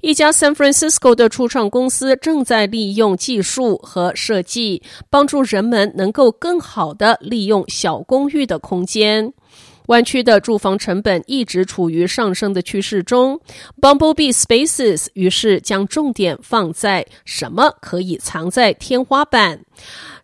一家 San Francisco 的初创公司正在利用技术和设计，帮助人们能够更好地利用小公寓的空间。湾区的住房成本一直处于上升的趋势中，Bumblebee Spaces 于是将重点放在什么可以藏在天花板。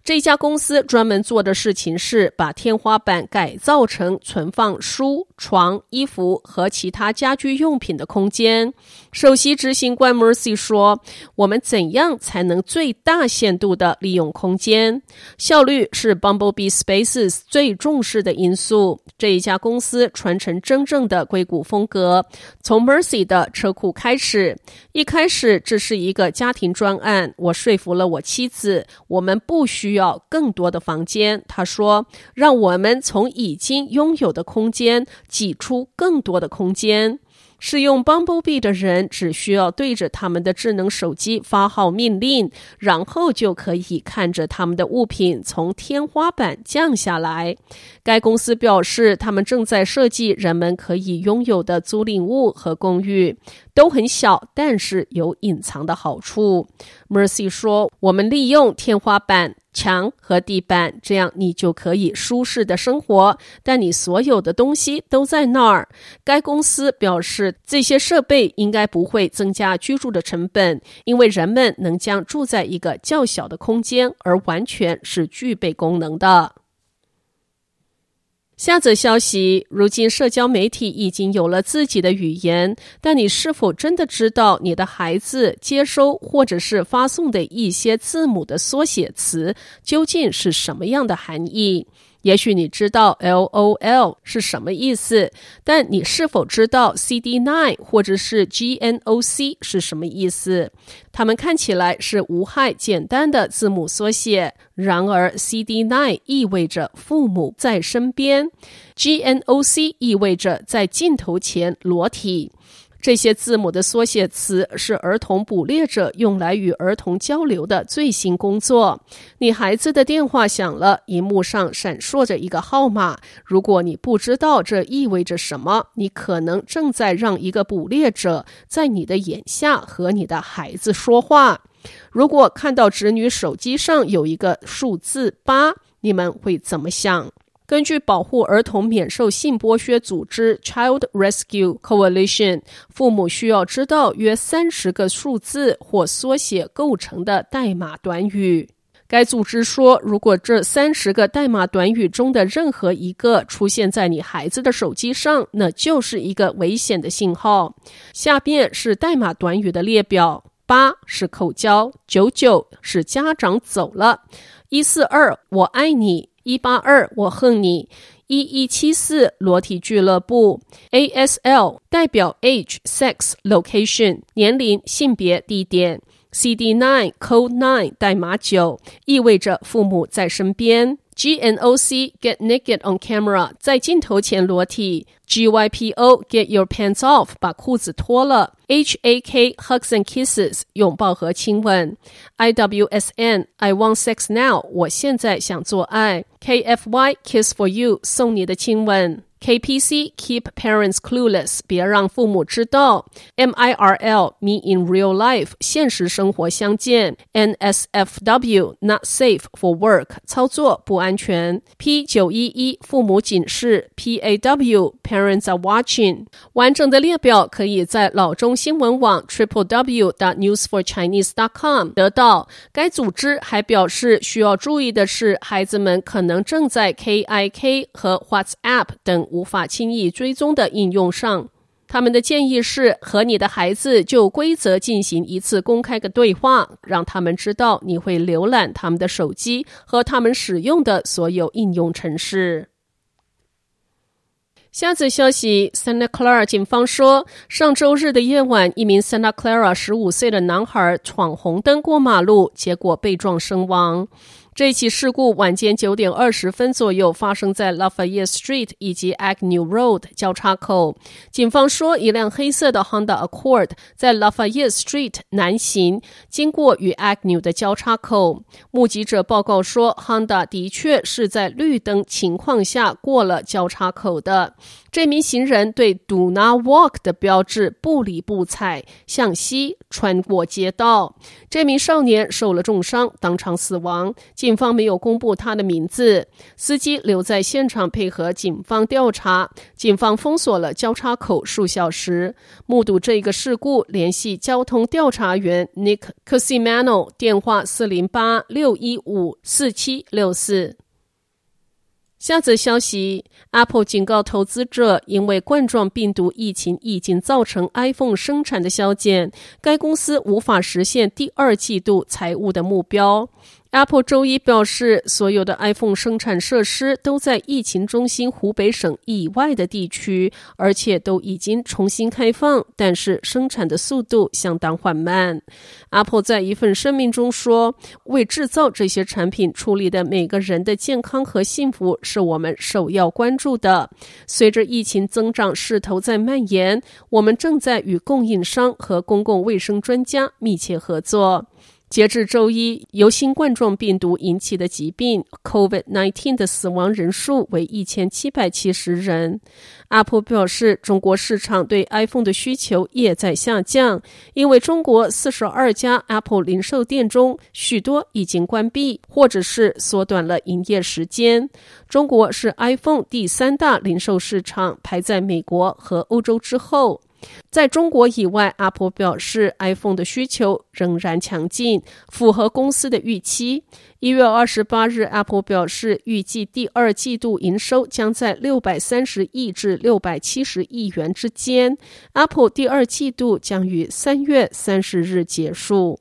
这家公司专门做的事情是把天花板改造成存放书、床、衣服和其他家居用品的空间。首席执行官 Mercy 说：“我们怎样才能最大限度地利用空间？效率是 Bumblebee Spaces 最重视的因素。这一家公司传承真正的硅谷风格，从 Mercy 的车库开始。一开始这是一个家庭专案，我说服了我妻子，我们不需。”需要更多的房间，他说：“让我们从已经拥有的空间挤出更多的空间。”使用 Bumblebee 的人只需要对着他们的智能手机发号命令，然后就可以看着他们的物品从天花板降下来。该公司表示，他们正在设计人们可以拥有的租赁物和公寓，都很小，但是有隐藏的好处。Mercy 说：“我们利用天花板。”墙和地板，这样你就可以舒适的生活，但你所有的东西都在那儿。该公司表示，这些设备应该不会增加居住的成本，因为人们能将住在一个较小的空间，而完全是具备功能的。下则消息：如今社交媒体已经有了自己的语言，但你是否真的知道你的孩子接收或者是发送的一些字母的缩写词究竟是什么样的含义？也许你知道 LOL 是什么意思，但你是否知道 CD9 或者是 GNOC 是什么意思？它们看起来是无害、简单的字母缩写，然而 CD9 意味着父母在身边，GNOC 意味着在镜头前裸体。这些字母的缩写词是儿童捕猎者用来与儿童交流的最新工作。你孩子的电话响了，荧幕上闪烁着一个号码。如果你不知道这意味着什么，你可能正在让一个捕猎者在你的眼下和你的孩子说话。如果看到侄女手机上有一个数字八，你们会怎么想？根据保护儿童免受性剥削组织 Child Rescue Coalition，父母需要知道约三十个数字或缩写构成的代码短语。该组织说，如果这三十个代码短语中的任何一个出现在你孩子的手机上，那就是一个危险的信号。下边是代码短语的列表：八是口交，九九是家长走了，一四二我爱你。一八二，我恨你。一一七四，裸体俱乐部。ASL 代表 age、sex、location，年龄、性别、地点。CD nine code nine 代码九，意味着父母在身边。GNOC get naked on camera 在镜头前裸体。GYPO get your pants off 把裤子脱了。HAK hugs and kisses 拥抱和亲吻。IWSN I want sex now 我现在想做爱。KFY kiss for you 送你的亲吻。 KPC keep parents clueless，别让父母知道。MIRL me in real life，现实生活相见。NSFW not safe for work，操作不安全。P 九一一父母警示。PAW parents are watching。完整的列表可以在老中新闻网 triple w dot news for chinese dot com 得到。该组织还表示，需要注意的是，孩子们可能正在 KIK 和 WhatsApp 等。 无法轻易追踪的应用上，他们的建议是和你的孩子就规则进行一次公开的对话，让他们知道你会浏览他们的手机和他们使用的所有应用程式。下则消息，Santa Clara 警方说，上周日的夜晚，一名 Santa Clara 十五岁的男孩闯红灯过马路，结果被撞身亡。这起事故晚间九点二十分左右发生在 Lafayette Street 以及 Agnew Road 交叉口。警方说，一辆黑色的 Honda Accord 在 Lafayette Street 南行，经过与 Agnew 的交叉口。目击者报告说，Honda 的确是在绿灯情况下过了交叉口的。这名行人对 “Do not walk” 的标志不理不睬，向西穿过街道。这名少年受了重伤，当场死亡。警方没有公布他的名字。司机留在现场配合警方调查。警方封锁了交叉口数小时。目睹这个事故，联系交通调查员 Nick Cusimano，电话四零八六一五四七六四。下则消息，Apple 警告投资者，因为冠状病毒疫情已经造成 iPhone 生产的削减，该公司无法实现第二季度财务的目标。Apple 周一表示，所有的 iPhone 生产设施都在疫情中心湖北省以外的地区，而且都已经重新开放，但是生产的速度相当缓慢。Apple 在一份声明中说：“为制造这些产品处理的每个人的健康和幸福是我们首要关注的。随着疫情增长势头在蔓延，我们正在与供应商和公共卫生专家密切合作。”截至周一，由新冠状病毒引起的疾病 COVID-19 的死亡人数为一千七百七十人。Apple 表示，中国市场对 iPhone 的需求也在下降，因为中国四十二家 Apple 零售店中，许多已经关闭，或者是缩短了营业时间。中国是 iPhone 第三大零售市场，排在美国和欧洲之后。在中国以外，Apple 表示，iPhone 的需求仍然强劲，符合公司的预期。一月二十八日，Apple 表示，预计第二季度营收将在六百三十亿至六百七十亿元之间。Apple 第二季度将于三月三十日结束。